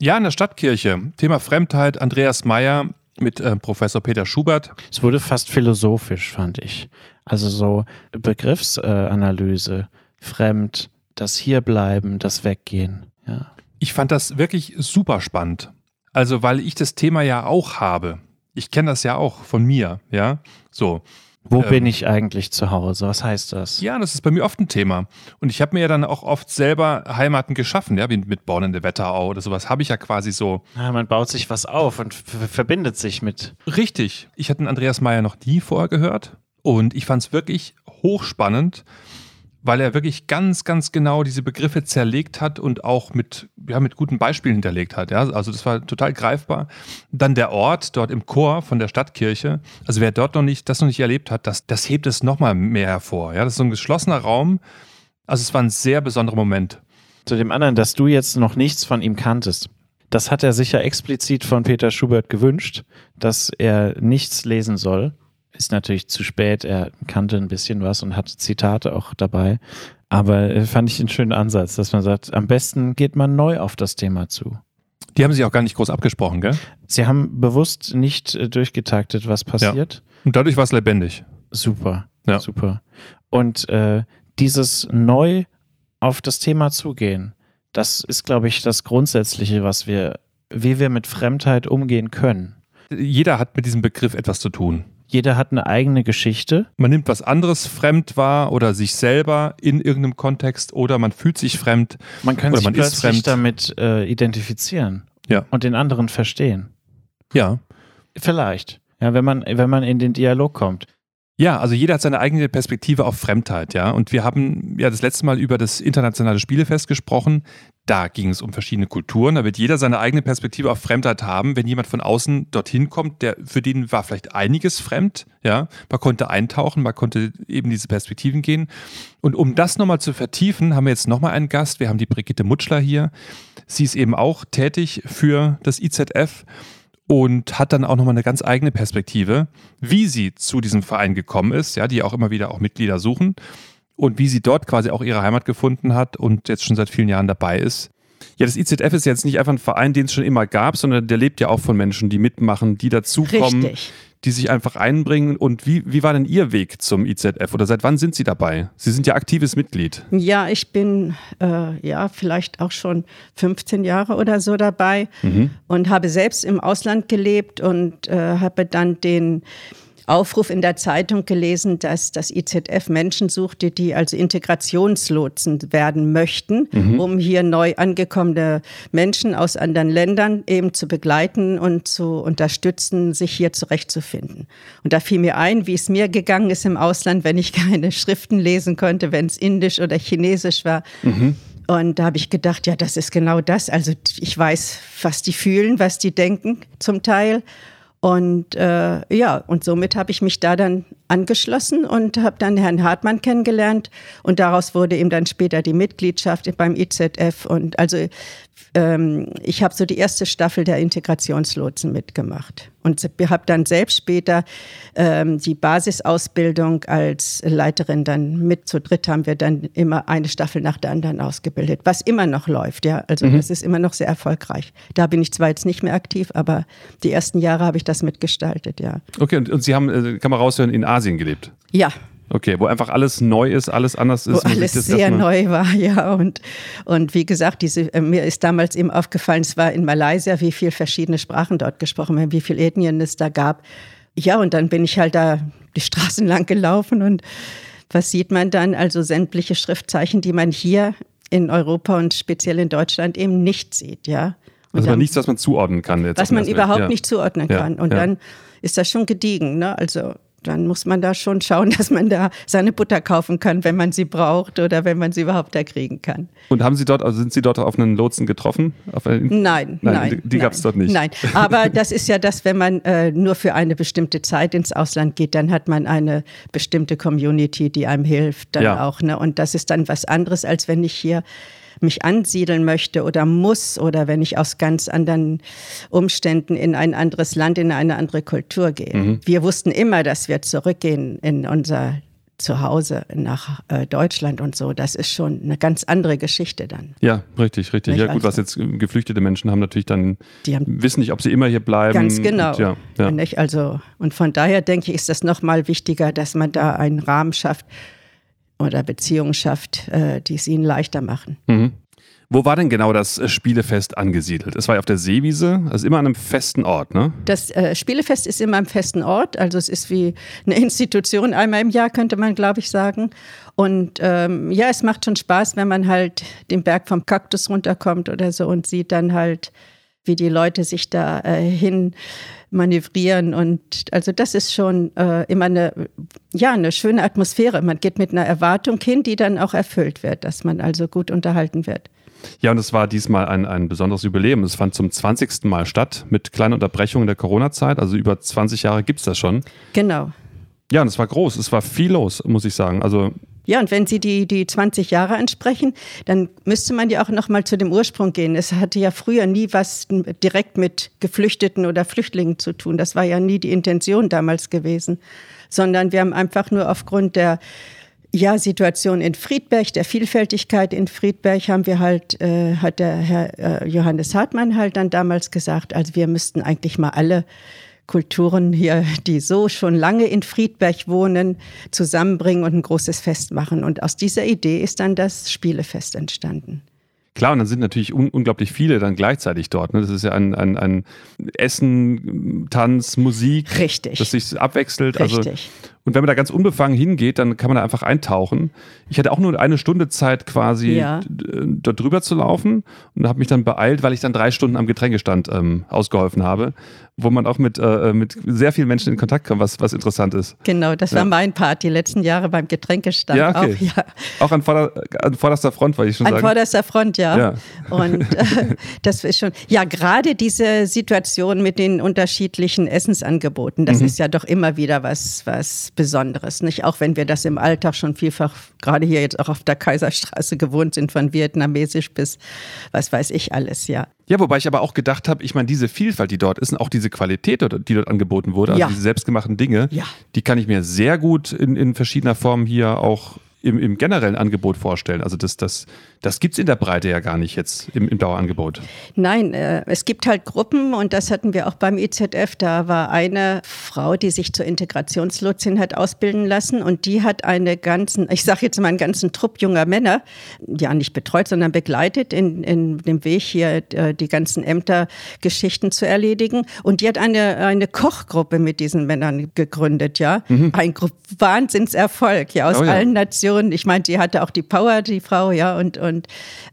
ja, in der Stadtkirche. Thema Fremdheit. Andreas Meyer mit äh, Professor Peter Schubert.
Es wurde fast philosophisch, fand ich. Also so Begriffsanalyse, fremd, das Hierbleiben, das Weggehen. Ja.
Ich fand das wirklich super spannend. Also, weil ich das Thema ja auch habe. Ich kenne das ja auch von mir, ja. So.
Wo
Ähm,
bin ich eigentlich zu Hause? Was heißt das?
Ja, das ist bei mir oft ein Thema. Und ich habe mir ja dann auch oft selber Heimaten geschaffen, ja, wie mit Born in der Wetterau oder sowas. Habe ich ja quasi so
Ja, man baut sich was auf und verbindet sich mit.
Richtig. Ich hatte den Andreas Meyer noch nie vorher gehört und ich fand es wirklich hochspannend, weil er wirklich ganz, ganz genau diese Begriffe zerlegt hat und auch mit, ja, mit guten Beispielen hinterlegt hat. Ja? Also das war total greifbar. Dann der Ort dort im Chor von der Stadtkirche. Also wer dort noch nicht, das noch nicht erlebt hat, das, das hebt es nochmal mehr hervor. Ja? Das ist so ein geschlossener Raum. Also es war ein sehr besonderer Moment.
Zu dem anderen, dass du jetzt noch nichts von ihm kanntest. Das hat er sicher explizit von Peter Schubert gewünscht, dass er nichts lesen soll. Ist natürlich zu spät, er kannte ein bisschen was und hatte Zitate auch dabei. Aber äh, fand ich einen schönen Ansatz, dass man sagt, am besten geht man neu auf das Thema zu.
Die haben sich auch gar nicht groß abgesprochen, gell?
Sie haben bewusst nicht äh, durchgetaktet, was passiert.
Und dadurch war es lebendig.
Super,
Ja.
super. Und äh, dieses neu auf das Thema zugehen, das ist, glaube ich, das Grundsätzliche, was wir, wie wir mit Fremdheit umgehen können.
Jeder hat mit diesem Begriff etwas zu tun.
Jeder hat eine eigene Geschichte.
Man nimmt was anderes fremd wahr oder sich selber in irgendeinem Kontext oder man fühlt sich fremd.
Man kann
Oder
sich
man ist
plötzlich
fremd.
damit äh, identifizieren
Ja.
und den anderen verstehen.
Ja.
Vielleicht. Ja, wenn man, wenn man in den Dialog kommt.
Ja, also jeder hat seine eigene Perspektive auf Fremdheit, ja. Und wir haben ja das letzte Mal über das internationale Spielefest gesprochen. Da ging es um verschiedene Kulturen. Da wird jeder seine eigene Perspektive auf Fremdheit haben. Wenn jemand von außen dorthin kommt, der, für den war vielleicht einiges fremd, ja. Man konnte eintauchen, man konnte eben diese Perspektiven gehen. Und um das nochmal zu vertiefen, haben wir jetzt nochmal einen Gast. Wir haben die Brigitte Mutschler hier. Sie ist eben auch tätig für das IZF und hat dann auch nochmal eine ganz eigene Perspektive, wie sie zu diesem Verein gekommen ist, ja, die auch immer wieder auch Mitglieder suchen und wie sie dort quasi auch ihre Heimat gefunden hat und jetzt schon seit vielen Jahren dabei ist.
Ja, das IZF ist jetzt nicht einfach ein Verein, den es schon immer gab, sondern der lebt ja auch von Menschen, die mitmachen, die dazukommen,
Richtig.
die sich einfach einbringen. Und wie, wie war denn Ihr Weg zum IZF oder seit wann sind Sie dabei? Sie sind ja aktives Mitglied.
Ja, ich bin äh, ja vielleicht auch schon 15 Jahre oder so dabei und habe selbst im Ausland gelebt und äh, habe dann den Aufruf in der Zeitung gelesen, dass das IZF Menschen suchte, die also Integrationslotsen werden möchten, um hier neu angekommene Menschen aus anderen Ländern eben zu begleiten und zu unterstützen, sich hier zurechtzufinden. Und da fiel mir ein, wie es mir gegangen ist im Ausland, wenn ich <laughs> keine Schriften lesen konnte, wenn es Indisch oder Chinesisch war. Und da habe ich gedacht, ja, das ist genau das. Also ich weiß, was die fühlen, was die denken zum Teil. Und äh, ja, und somit habe ich mich da dann angeschlossen und habe dann Herrn Hartmann kennengelernt und daraus wurde eben dann später die Mitgliedschaft beim IZF und also ähm, ich habe so die erste Staffel der Integrationslotsen mitgemacht und habe dann selbst später ähm, die Basisausbildung als Leiterin dann mit zu dritt haben wir dann immer eine Staffel nach der anderen ausgebildet, was immer noch läuft, ja, also mhm. das ist immer noch sehr erfolgreich. Da bin ich zwar jetzt nicht mehr aktiv, aber die ersten Jahre habe ich das mitgestaltet, ja.
Okay, und, und Sie haben, äh, kann man raushören, in Asien gelebt?
Ja,
Okay, wo einfach alles neu ist, alles anders ist.
Wo alles sehr neu war, <laughs> ja. Und, und wie gesagt, diese, äh, mir ist damals eben aufgefallen, es war in Malaysia, wie viele verschiedene Sprachen dort gesprochen werden, wie viele Ethnien es da gab. Ja, und dann bin ich halt da die Straßen <laughs> lang gelaufen und was sieht man dann? Also sämtliche Schriftzeichen, die man hier in Europa und speziell in Deutschland eben nicht sieht, ja.
Und also dann, nichts, was man zuordnen kann. Jetzt
was man überhaupt ja. nicht zuordnen kann. Und ja. dann ist das schon gediegen. Ne? Also dann muss man da schon schauen, <laughs> dass man da seine Butter kaufen kann, wenn man sie braucht oder wenn man sie überhaupt da kriegen kann.
Und haben Sie dort, also sind Sie dort auf einen Lotsen getroffen?
Einen, nein, nein, nein.
Die, die gab es dort nicht.
Nein, aber das ist ja das, wenn man äh, nur für eine bestimmte Zeit ins Ausland geht, dann hat man eine bestimmte Community, die einem hilft dann ja. auch. Ne? Und das ist dann was anderes, als wenn ich hier mich ansiedeln möchte oder muss oder wenn ich aus ganz anderen Umständen in ein anderes Land, in eine andere Kultur gehe. Mhm. Wir wussten immer, dass wir zurückgehen in unser Zuhause nach äh, Deutschland und so, das ist schon eine ganz andere Geschichte dann.
Ja, richtig, richtig. Nicht? Ja, gut, was also jetzt geflüchtete Menschen haben natürlich dann, die haben, wissen nicht, ob sie immer hier bleiben.
Ganz genau.
Und, ja, ja.
Nicht? Also, und von daher denke ich, ist das nochmal wichtiger, dass man da einen Rahmen schafft, oder Beziehungen schafft, äh, die es ihnen leichter machen.
Mhm. Wo war denn genau das äh, Spielefest angesiedelt? Es war ja auf der Seewiese, also immer an einem festen Ort, ne?
Das äh, Spielefest ist immer am festen Ort, also es ist wie eine Institution, einmal im Jahr könnte man, glaube ich, sagen. Und ähm, ja, es macht schon Spaß, wenn man halt den Berg vom Kaktus runterkommt oder so und sieht dann halt, wie die Leute sich da äh, hin manövrieren. Und also das ist schon äh, immer eine, ja, eine schöne Atmosphäre. Man geht mit einer Erwartung hin, die dann auch erfüllt wird, dass man also gut unterhalten wird.
Ja, und es war diesmal ein, ein besonderes Jubiläum. Es fand zum 20. Mal statt mit kleinen Unterbrechungen der Corona-Zeit. Also über 20 Jahre gibt es das schon.
Genau.
Ja, und es war groß. Es war viel los, muss ich sagen. Also
ja, und wenn Sie die, die 20 Jahre ansprechen, dann müsste man ja auch noch mal zu dem Ursprung gehen. Es hatte ja früher nie was direkt mit Geflüchteten oder Flüchtlingen zu tun. Das war ja nie die Intention damals gewesen, sondern wir haben einfach nur aufgrund der ja, Situation in Friedberg, der Vielfältigkeit in Friedberg haben wir halt, äh, hat der Herr äh, Johannes Hartmann halt dann damals gesagt, also wir müssten eigentlich mal alle Kulturen hier, die so schon lange in Friedberg wohnen, zusammenbringen und ein großes Fest machen. Und aus dieser Idee ist dann das Spielefest entstanden.
Klar, und dann sind natürlich un unglaublich viele dann gleichzeitig dort. Ne? Das ist ja ein, ein, ein Essen, Tanz, Musik,
Richtig.
das sich abwechselt.
Also Richtig.
Also und wenn man da ganz unbefangen hingeht, dann kann man da einfach eintauchen. Ich hatte auch nur eine Stunde Zeit, quasi ja. dort drüber zu laufen und habe mich dann beeilt, weil ich dann drei Stunden am Getränkestand ähm, ausgeholfen habe, wo man auch mit, äh, mit sehr vielen Menschen in Kontakt kommt, was, was interessant ist.
Genau, das war mein Part die letzten Jahre beim Getränkestand.
Ja, okay. Auch, ja. auch an, vorder, an vorderster Front, wollte ich schon
an
sagen.
An vorderster Front, ja. ja. Und äh, <laughs> <laughs> das ist schon, ja, gerade diese Situation mit den unterschiedlichen Essensangeboten, das mhm. ist ja doch immer wieder was, was Besonderes, nicht? Auch wenn wir das im Alltag schon vielfach, gerade hier jetzt auch auf der Kaiserstraße gewohnt sind, von vietnamesisch bis was weiß ich alles, ja.
Ja, wobei ich aber auch gedacht habe, ich meine, diese Vielfalt, die dort ist und auch diese Qualität, die dort angeboten wurde, also diese selbstgemachten Dinge,
ja.
die kann ich mir sehr gut in, in verschiedener Form hier auch im, im generellen Angebot vorstellen. Also das, das, das gibt es in der Breite ja gar nicht jetzt im, im Dauerangebot.
Nein, äh, es gibt halt Gruppen und das hatten wir auch beim IZF. Da war eine Frau, die sich zur Integrationslotsin hat ausbilden lassen und die hat eine ganzen, ich sage jetzt mal einen ganzen Trupp junger Männer, ja nicht betreut, sondern begleitet in, in dem Weg hier äh, die ganzen Ämtergeschichten zu erledigen. Und die hat eine, eine Kochgruppe mit diesen Männern gegründet, ja. Mhm. Ein Wahnsinnserfolg, ja, aus oh ja. allen Nationen und ich meine, sie hatte auch die Power, die Frau, ja, und, und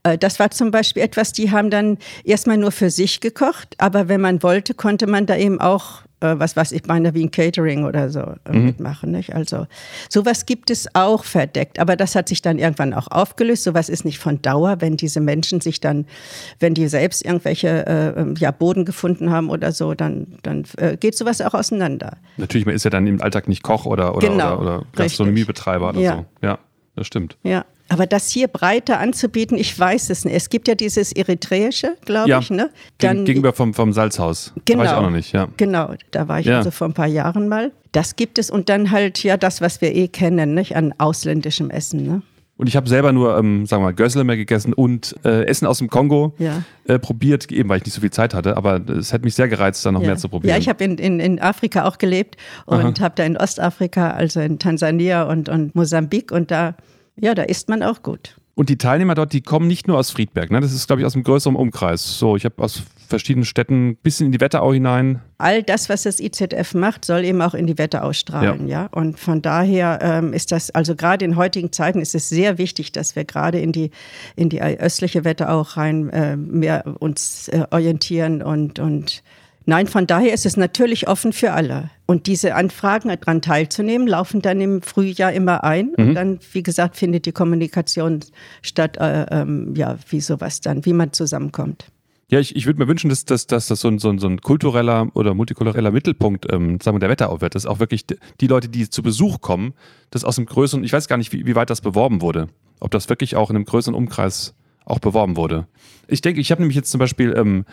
äh, das war zum Beispiel etwas, die haben dann erstmal nur für sich gekocht, aber wenn man wollte, konnte man da eben auch äh, was weiß ich, meine wie ein Catering oder so äh, mhm. mitmachen. Nicht? Also sowas gibt es auch verdeckt, aber das hat sich dann irgendwann auch aufgelöst. Sowas ist nicht von Dauer, wenn diese Menschen sich dann, wenn die selbst irgendwelche äh, ähm, ja, Boden gefunden haben oder so, dann, dann äh, geht sowas auch auseinander.
Natürlich, man ist ja dann im Alltag nicht Koch oder, oder, genau, oder, oder Gastronomiebetreiber oder ja. so. Ja, das stimmt.
Ja. Aber das hier breiter anzubieten, ich weiß es nicht. Es gibt ja dieses Eritreische, glaube ja, ich. Ne?
Dann, gegenüber vom, vom Salzhaus.
Genau.
Da war ich auch noch nicht, ja.
Genau, da war ich ja. also vor ein paar Jahren mal. Das gibt es und dann halt ja das, was wir eh kennen, nicht? an ausländischem Essen. Ne?
Und ich habe selber nur, ähm, sagen wir mal, Gösselme gegessen und äh, Essen aus dem Kongo
ja.
äh, probiert, eben weil ich nicht so viel Zeit hatte. Aber es hat mich sehr gereizt, da noch
ja.
mehr zu probieren.
Ja, ich habe in, in, in Afrika auch gelebt und habe da in Ostafrika, also in Tansania und, und Mosambik und da, ja, da isst man auch gut.
Und die Teilnehmer dort, die kommen nicht nur aus Friedberg, ne? Das ist, glaube ich, aus einem größeren Umkreis. So, ich habe aus verschiedenen Städten ein bisschen in die Wetterau hinein.
All das, was das IZF macht, soll eben auch in die Wetterau strahlen, ja. ja? Und von daher ähm, ist das, also gerade in heutigen Zeiten ist es sehr wichtig, dass wir gerade in die, in die östliche Wetterau rein äh, mehr uns äh, orientieren und, und Nein, von daher ist es natürlich offen für alle. Und diese Anfragen, daran teilzunehmen, laufen dann im Frühjahr immer ein. Mhm. Und dann, wie gesagt, findet die Kommunikation statt, äh, ähm, ja, wie sowas dann, wie man zusammenkommt.
Ja, ich, ich würde mir wünschen, dass, dass, dass das so ein, so, ein, so ein kultureller oder multikultureller Mittelpunkt ähm, sagen wir, der Wetterau wird. Dass auch wirklich die Leute, die zu Besuch kommen, das aus einem größeren, ich weiß gar nicht, wie, wie weit das beworben wurde. Ob das wirklich auch in einem größeren Umkreis auch beworben wurde. Ich denke, ich habe nämlich jetzt zum Beispiel ähm,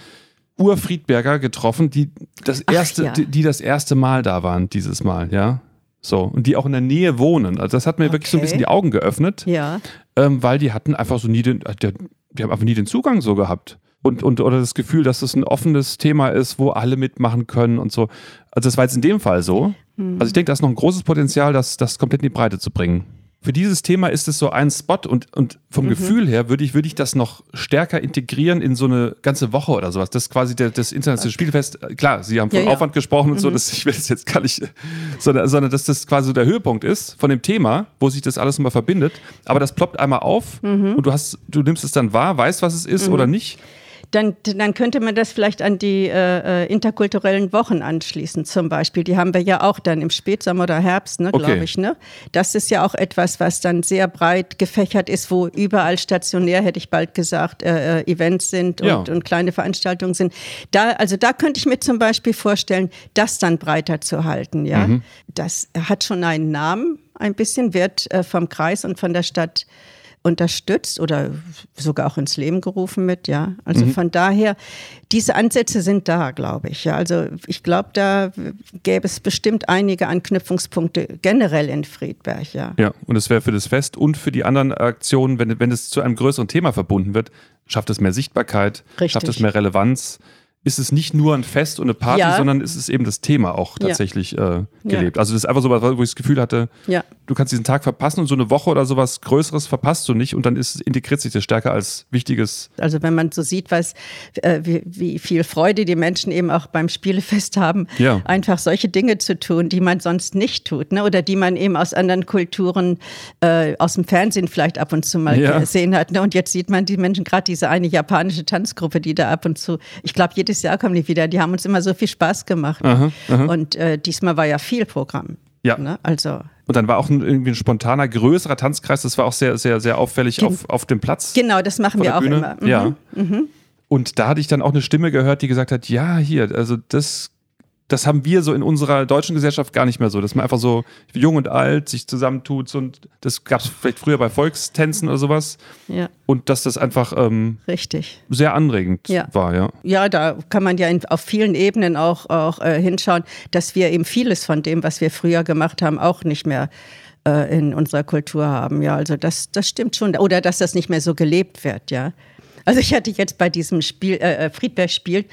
Urfriedberger getroffen, die das erste, ja. die, die, das erste Mal da waren dieses Mal, ja. So, und die auch in der Nähe wohnen. Also das hat mir okay. wirklich so ein bisschen die Augen geöffnet.
Ja.
Ähm, weil die hatten einfach so nie den, äh, die, haben einfach nie den Zugang so gehabt. Und, und oder das Gefühl, dass das ein offenes Thema ist, wo alle mitmachen können und so. Also das war jetzt in dem Fall so. Hm. Also ich denke, da ist noch ein großes Potenzial, das, das komplett in die Breite zu bringen für dieses Thema ist es so ein Spot und, und vom mhm. Gefühl her würde ich, würde ich das noch stärker integrieren in so eine ganze Woche oder sowas. Das ist quasi der, das internationale Spielfest. Klar, Sie haben von ja, Aufwand gesprochen und mhm. so, dass ich will das jetzt gar nicht, sondern, sondern dass das quasi der Höhepunkt ist von dem Thema, wo sich das alles mal verbindet. Aber das ploppt einmal auf mhm. und du hast, du nimmst es dann wahr, weißt, was es ist mhm. oder nicht
dann, dann könnte man das vielleicht an die äh, äh, interkulturellen Wochen anschließen, zum Beispiel. Die haben wir ja auch dann im Spätsommer oder Herbst, ne, okay. glaube ich. Ne? Das ist ja auch etwas, was dann sehr breit gefächert ist, wo überall stationär, hätte ich bald gesagt, äh, äh Events sind und, ja. und kleine Veranstaltungen sind. Da, also da könnte ich mir zum Beispiel vorstellen, das dann breiter zu halten. Ja? Mhm. Das hat schon einen Namen, ein bisschen, wird äh, vom Kreis und von der Stadt unterstützt oder sogar auch ins Leben gerufen mit, ja. Also mhm. von daher, diese Ansätze sind da, glaube ich. Ja. Also ich glaube, da gäbe es bestimmt einige Anknüpfungspunkte generell in Friedberg, ja.
Ja, und es wäre für das Fest und für die anderen Aktionen, wenn, wenn es zu einem größeren Thema verbunden wird, schafft es mehr Sichtbarkeit, Richtig. schafft es mehr Relevanz ist es nicht nur ein Fest und eine Party, ja. sondern ist es eben das Thema auch tatsächlich ja. äh, gelebt. Ja. Also das ist einfach so was, wo ich das Gefühl hatte, du kannst diesen Tag verpassen und so eine Woche oder sowas Größeres verpasst du nicht und dann ist, integriert sich das stärker als wichtiges.
Also wenn man so sieht, was, äh, wie, wie, viel Freude die Menschen eben auch beim Spielefest haben, einfach solche Dinge zu tun, die man sonst nicht tut ne? oder die man eben aus anderen Kulturen, äh, aus dem Fernsehen vielleicht ab und zu mal gesehen hat. Ne? Und jetzt sieht man die Menschen, gerade diese eine japanische Tanzgruppe, die da ab und zu, ich glaube, jede jedes Jahr kommen die wieder. Die haben uns immer so viel Spaß gemacht. Aha, aha. Und äh, diesmal war ja viel Programm.
Ja. Ne? Also. Und dann war auch ein, irgendwie ein spontaner, größerer Tanzkreis. Das war auch sehr, sehr, sehr auffällig auf, auf dem Platz.
Genau, das machen wir auch Bühne. immer.
Mhm. Ja. Mhm. Und da hatte ich dann auch eine Stimme gehört, die gesagt hat: Ja, hier, also das das haben wir so in unserer deutschen Gesellschaft gar nicht mehr so, dass man einfach so jung und alt sich zusammentut und das gab es vielleicht früher bei Volkstänzen oder sowas.
Ja.
Und dass das einfach ähm,
Richtig.
sehr anregend ja. war, ja.
Ja, da kann man ja in, auf vielen Ebenen auch, auch äh, hinschauen, dass wir eben vieles von dem, was wir früher gemacht haben, auch nicht mehr äh, in unserer Kultur haben. Ja, also das, das stimmt schon. Oder dass das nicht mehr so gelebt wird, ja. Also ich hatte jetzt bei diesem Spiel, äh, äh, Friedberg spielt,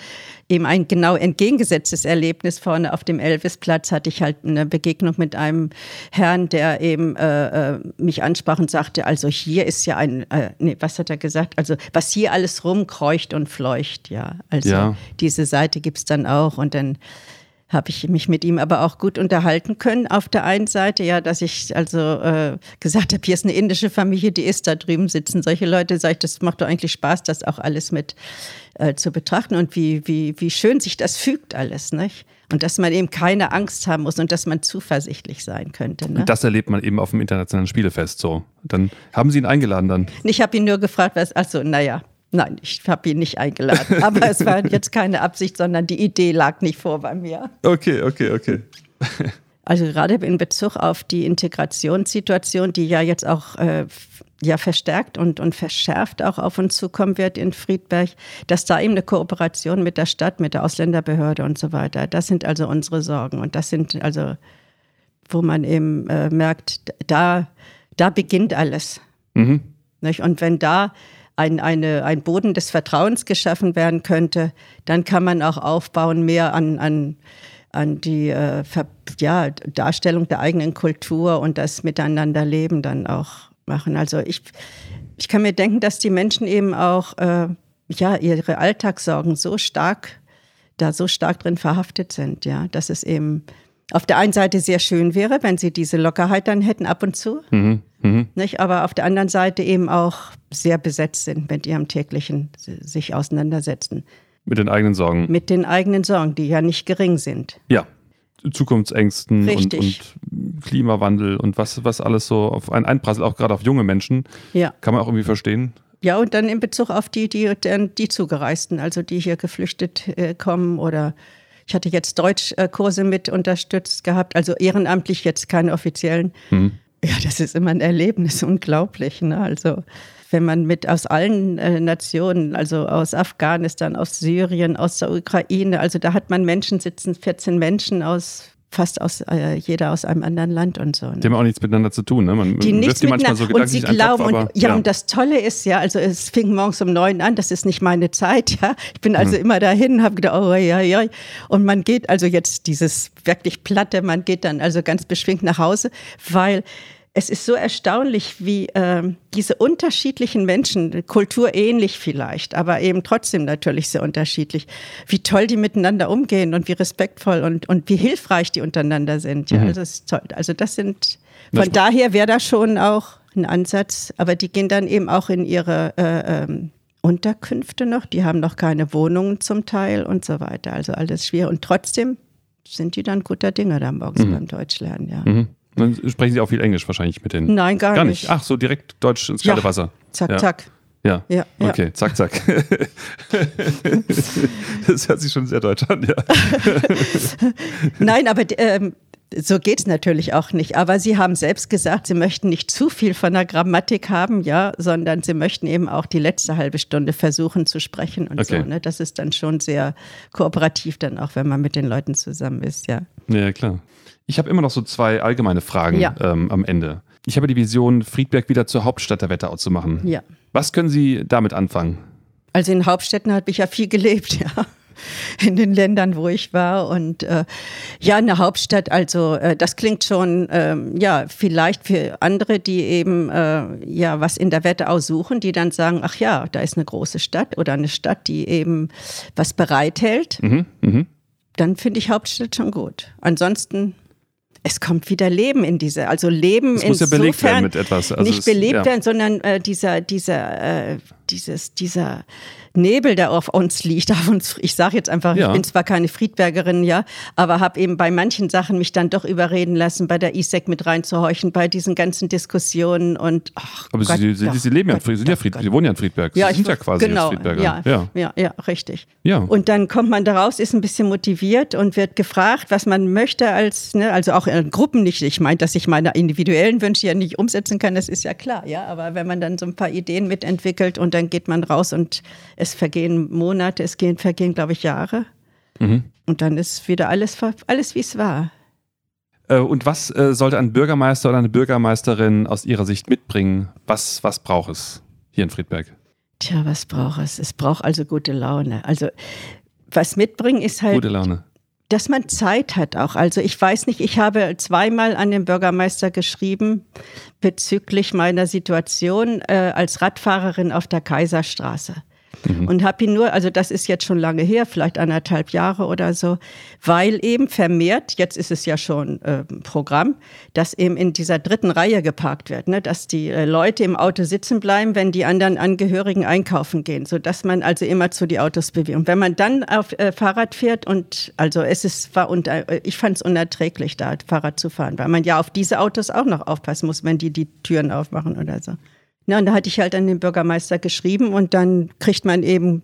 eben ein genau entgegengesetztes Erlebnis. Vorne auf dem Elvisplatz hatte ich halt eine Begegnung mit einem Herrn, der eben äh, äh, mich ansprach und sagte, also hier ist ja ein, äh, nee, was hat er gesagt? Also was hier alles rumkreucht und fleucht, ja. Also ja. diese Seite gibt's dann auch und dann habe ich mich mit ihm aber auch gut unterhalten können. Auf der einen Seite, ja, dass ich also äh, gesagt habe, hier ist eine indische Familie, die ist da drüben sitzen. Solche Leute, sage ich, das macht doch eigentlich Spaß, das auch alles mit äh, zu betrachten und wie, wie, wie schön sich das fügt alles, nicht? Und dass man eben keine Angst haben muss und dass man zuversichtlich sein könnte. Ne?
Und das erlebt man eben auf dem Internationalen Spielefest so. Dann haben Sie ihn eingeladen dann?
Ich habe ihn nur gefragt, was, also naja, Nein, ich habe ihn nicht eingeladen. <laughs> Aber es war jetzt keine Absicht, sondern die Idee lag nicht vor bei mir.
Okay, okay, okay.
Also gerade in Bezug auf die Integrationssituation, die ja jetzt auch äh, ja verstärkt und, und verschärft auch auf uns zukommen wird in Friedberg, dass da eben eine Kooperation mit der Stadt, mit der Ausländerbehörde und so weiter, das sind also unsere Sorgen. Und das sind also, wo man eben äh, merkt, da, da beginnt alles. Mhm. Und wenn da ein, eine, ein Boden des Vertrauens geschaffen werden könnte, dann kann man auch aufbauen mehr an, an, an die äh, ja, Darstellung der eigenen Kultur und das Miteinanderleben dann auch machen. Also ich, ich kann mir denken, dass die Menschen eben auch äh, ja, ihre Alltagssorgen so stark, da so stark drin verhaftet sind, ja, dass es eben auf der einen Seite sehr schön wäre, wenn sie diese Lockerheit dann hätten ab und zu. Mhm. Mhm. Nicht? Aber auf der anderen Seite eben auch sehr besetzt sind mit ihrem täglichen sich auseinandersetzen.
Mit den eigenen Sorgen.
Mit den eigenen Sorgen, die ja nicht gering sind.
Ja. Zukunftsängsten und, und, Klimawandel und was, was alles so auf einen einprasselt, auch gerade auf junge Menschen. Ja. Kann man auch irgendwie verstehen.
Ja, und dann in Bezug auf die, die, die Zugereisten, also die hier geflüchtet äh, kommen oder ich hatte jetzt Deutschkurse mit unterstützt gehabt, also ehrenamtlich jetzt keine offiziellen. Mhm. Ja, das ist immer ein Erlebnis, <laughs> unglaublich. Ne? Also wenn man mit aus allen äh, Nationen, also aus Afghanistan, aus Syrien, aus der Ukraine, also da hat man Menschen sitzen, 14 Menschen aus fast aus äh, jeder aus einem anderen Land und so. Ne?
Die haben auch nichts miteinander zu tun, ne?
Man die nichts die manchmal so und sie glauben Kopf, und ja, ja, und das Tolle ist ja, also es fing morgens um neun an, das ist nicht meine Zeit, ja. Ich bin also mhm. immer dahin, habe gedacht, oh ja ja und man geht also jetzt dieses wirklich platte, man geht dann also ganz beschwingt nach Hause, weil es ist so erstaunlich, wie äh, diese unterschiedlichen Menschen, kulturähnlich vielleicht, aber eben trotzdem natürlich sehr unterschiedlich, wie toll die miteinander umgehen und wie respektvoll und, und wie hilfreich die untereinander sind. Ja, mhm. also das ist toll. Also das sind, von das daher wäre da schon auch ein Ansatz, aber die gehen dann eben auch in ihre äh, ähm, Unterkünfte noch, die haben noch keine Wohnungen zum Teil und so weiter. Also alles schwer. Und trotzdem sind die dann guter Dinge da morgens mhm. beim Deutschlernen, ja. Mhm.
Dann sprechen Sie auch viel Englisch wahrscheinlich mit denen.
Nein, gar, gar nicht. nicht.
Ach, so direkt Deutsch ins kalte ja. Wasser.
Zack, ja. zack.
Ja. ja. Okay, zack, zack. <laughs> das hört sich schon sehr deutsch an, ja. <laughs>
Nein, aber ähm, so geht es natürlich auch nicht. Aber Sie haben selbst gesagt, Sie möchten nicht zu viel von der Grammatik haben, ja, sondern Sie möchten eben auch die letzte halbe Stunde versuchen zu sprechen und okay. so. Ne? Das ist dann schon sehr kooperativ dann auch, wenn man mit den Leuten zusammen ist, ja.
Ja, klar. Ich habe immer noch so zwei allgemeine Fragen ja. ähm, am Ende. Ich habe die Vision, Friedberg wieder zur Hauptstadt der Wetterau zu machen. Ja. Was können Sie damit anfangen?
Also in Hauptstädten habe ich ja viel gelebt, <laughs> ja. In den Ländern, wo ich war. Und äh, ja, eine Hauptstadt, also äh, das klingt schon, äh, ja, vielleicht für andere, die eben äh, ja was in der Wetterau suchen, die dann sagen, ach ja, da ist eine große Stadt oder eine Stadt, die eben was bereithält. Mhm, mh. Dann finde ich Hauptstadt schon gut. Ansonsten es kommt wieder Leben in diese, also Leben
es muss ja belegt werden mit etwas.
Also nicht belegt ja. werden, sondern äh, dieser, dieser, äh, dieses, dieser Nebel, der auf uns liegt, <laughs> auf uns, ich sage jetzt einfach, ja. ich bin zwar keine Friedbergerin, ja, aber habe eben bei manchen Sachen mich dann doch überreden lassen, bei der ISEC mit reinzuhorchen, bei diesen ganzen Diskussionen und ach,
Aber Gott, Sie, Sie, Sie, leben ja, Gott, sind ja Fried, Sie wohnen ja in Friedberg. Sie
ja,
sind
ja
quasi
genau,
Friedberger.
Ja, ja, ja, ja, richtig. Ja. Und dann kommt man daraus, ist ein bisschen motiviert und wird gefragt, was man möchte als, ne, also auch in Gruppen nicht. Ich meine, dass ich meine individuellen Wünsche ja nicht umsetzen kann, das ist ja klar, ja. Aber wenn man dann so ein paar Ideen mitentwickelt und dann geht man raus und es vergehen Monate, es gehen, vergehen, glaube ich, Jahre. Mhm. Und dann ist wieder alles, alles wie es war.
Äh, und was äh, sollte ein Bürgermeister oder eine Bürgermeisterin aus Ihrer Sicht mitbringen? Was, was braucht es hier in Friedberg?
Tja, was braucht es? Es braucht also gute Laune. Also was mitbringen ist halt.
Gute Laune
dass man Zeit hat auch. Also ich weiß nicht, ich habe zweimal an den Bürgermeister geschrieben bezüglich meiner Situation äh, als Radfahrerin auf der Kaiserstraße. Mhm. Und habe ihn nur, also das ist jetzt schon lange her, vielleicht anderthalb Jahre oder so, weil eben vermehrt, jetzt ist es ja schon äh, Programm, dass eben in dieser dritten Reihe geparkt wird, ne? dass die äh, Leute im Auto sitzen bleiben, wenn die anderen Angehörigen einkaufen gehen, sodass man also immer zu die Autos bewegt. Und wenn man dann auf äh, Fahrrad fährt und also es ist, war unter, äh, ich fand es unerträglich, da Fahrrad zu fahren, weil man ja auf diese Autos auch noch aufpassen muss, wenn die die Türen aufmachen oder so. Ja, und da hatte ich halt an den Bürgermeister geschrieben und dann kriegt man eben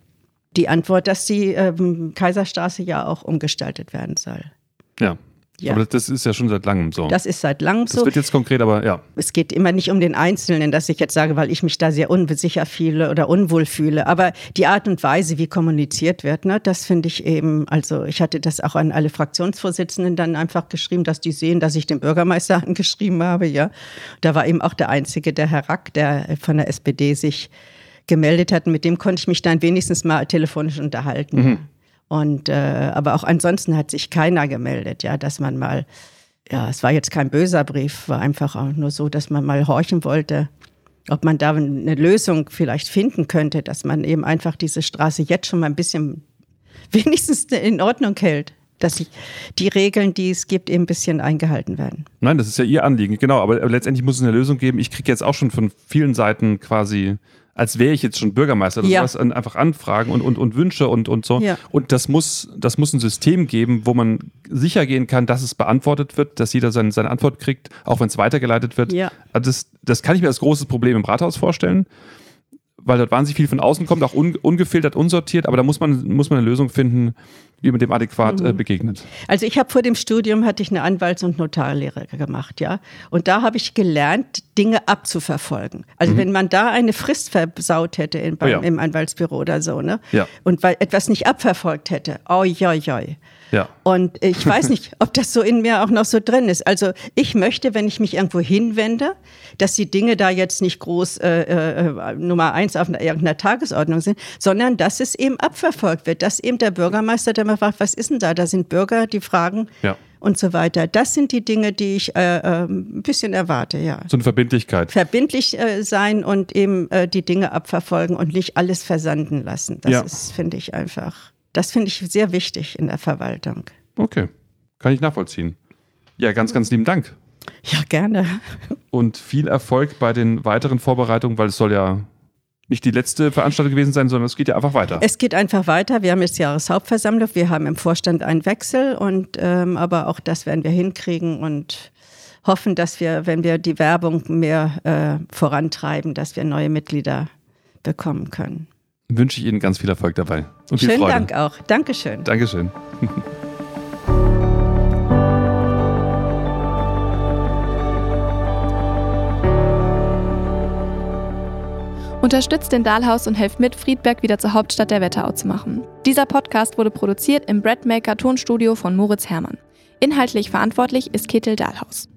die Antwort, dass die ähm, Kaiserstraße ja auch umgestaltet werden soll.
Ja, ja. Aber das ist ja schon seit langem so.
Das ist seit langem so.
Das wird jetzt konkret, aber ja.
Es geht immer nicht um den Einzelnen, dass ich jetzt sage, weil ich mich da sehr unsicher fühle oder unwohl fühle. Aber die Art und Weise, wie kommuniziert wird, ne, das finde ich eben, also ich hatte das auch an alle Fraktionsvorsitzenden dann einfach geschrieben, dass die sehen, dass ich den Bürgermeister <laughs> angeschrieben habe, ja. Da war eben auch der Einzige, der Herr Rack, der von der SPD sich gemeldet hat. Mit dem konnte ich mich dann wenigstens mal telefonisch unterhalten. Mhm. Und äh, aber auch ansonsten hat sich keiner gemeldet, ja, dass man mal, ja, es war jetzt kein böser Brief, war einfach auch nur so, dass man mal horchen wollte, ob man da eine Lösung vielleicht finden könnte, dass man eben einfach diese Straße jetzt schon mal ein bisschen <laughs> wenigstens in Ordnung hält dass die Regeln, die es gibt, eben ein bisschen eingehalten werden.
Nein, das ist ja Ihr Anliegen, genau. Aber letztendlich muss es eine Lösung geben. Ich kriege jetzt auch schon von vielen Seiten quasi als wäre ich jetzt schon Bürgermeister oder ja. sowas, einfach anfragen und, und, und Wünsche und, und so. Ja. Und das muss, das muss ein System geben, wo man sicher gehen kann, dass es beantwortet wird, dass jeder seine, seine Antwort kriegt, auch wenn es weitergeleitet wird. Ja. Also das, das kann ich mir als großes Problem im Rathaus vorstellen, weil dort wahnsinnig viel von außen kommt, auch un, ungefiltert, unsortiert, aber da muss man, muss man eine Lösung finden, wie man dem adäquat äh, mhm. begegnet?
Also ich habe vor dem Studium hatte ich eine Anwalts- und Notarlehre gemacht, ja. Und da habe ich gelernt, Dinge abzuverfolgen. Also mhm. wenn man da eine Frist versaut hätte in, beim, oh ja. im Anwaltsbüro oder so, ne? Ja. Und weil etwas nicht abverfolgt hätte, oi, oi, oi. Ja. Und ich weiß nicht, ob das so in mir auch noch so drin ist. Also ich möchte, wenn ich mich irgendwo hinwende, dass die Dinge da jetzt nicht groß äh, äh, Nummer eins auf irgendeiner Tagesordnung sind, sondern dass es eben abverfolgt wird, dass eben der Bürgermeister, der mal fragt, was ist denn da? Da sind Bürger, die fragen. Ja und so weiter. Das sind die Dinge, die ich äh, äh, ein bisschen erwarte, ja.
So eine Verbindlichkeit.
Verbindlich äh, sein und eben äh, die Dinge abverfolgen und nicht alles versanden lassen. Das ja. ist, finde ich, einfach das finde ich sehr wichtig in der Verwaltung.
Okay, kann ich nachvollziehen. Ja, ganz, ganz lieben Dank.
Ja, gerne.
Und viel Erfolg bei den weiteren Vorbereitungen, weil es soll ja nicht die letzte Veranstaltung gewesen sein, sondern es geht ja einfach weiter.
Es geht einfach weiter. Wir haben jetzt Jahreshauptversammlung, wir haben im Vorstand einen Wechsel und ähm, aber auch das werden wir hinkriegen und hoffen, dass wir, wenn wir die Werbung mehr äh, vorantreiben, dass wir neue Mitglieder bekommen können
wünsche ich Ihnen ganz viel Erfolg dabei.
Und viel Schönen Freude. Dank auch. Dankeschön.
Dankeschön. <laughs>
Unterstützt den Dahlhaus und helft mit, Friedberg wieder zur Hauptstadt der Wetterau zu machen. Dieser Podcast wurde produziert im Breadmaker Tonstudio von Moritz Herrmann. Inhaltlich verantwortlich ist Ketil Dahlhaus.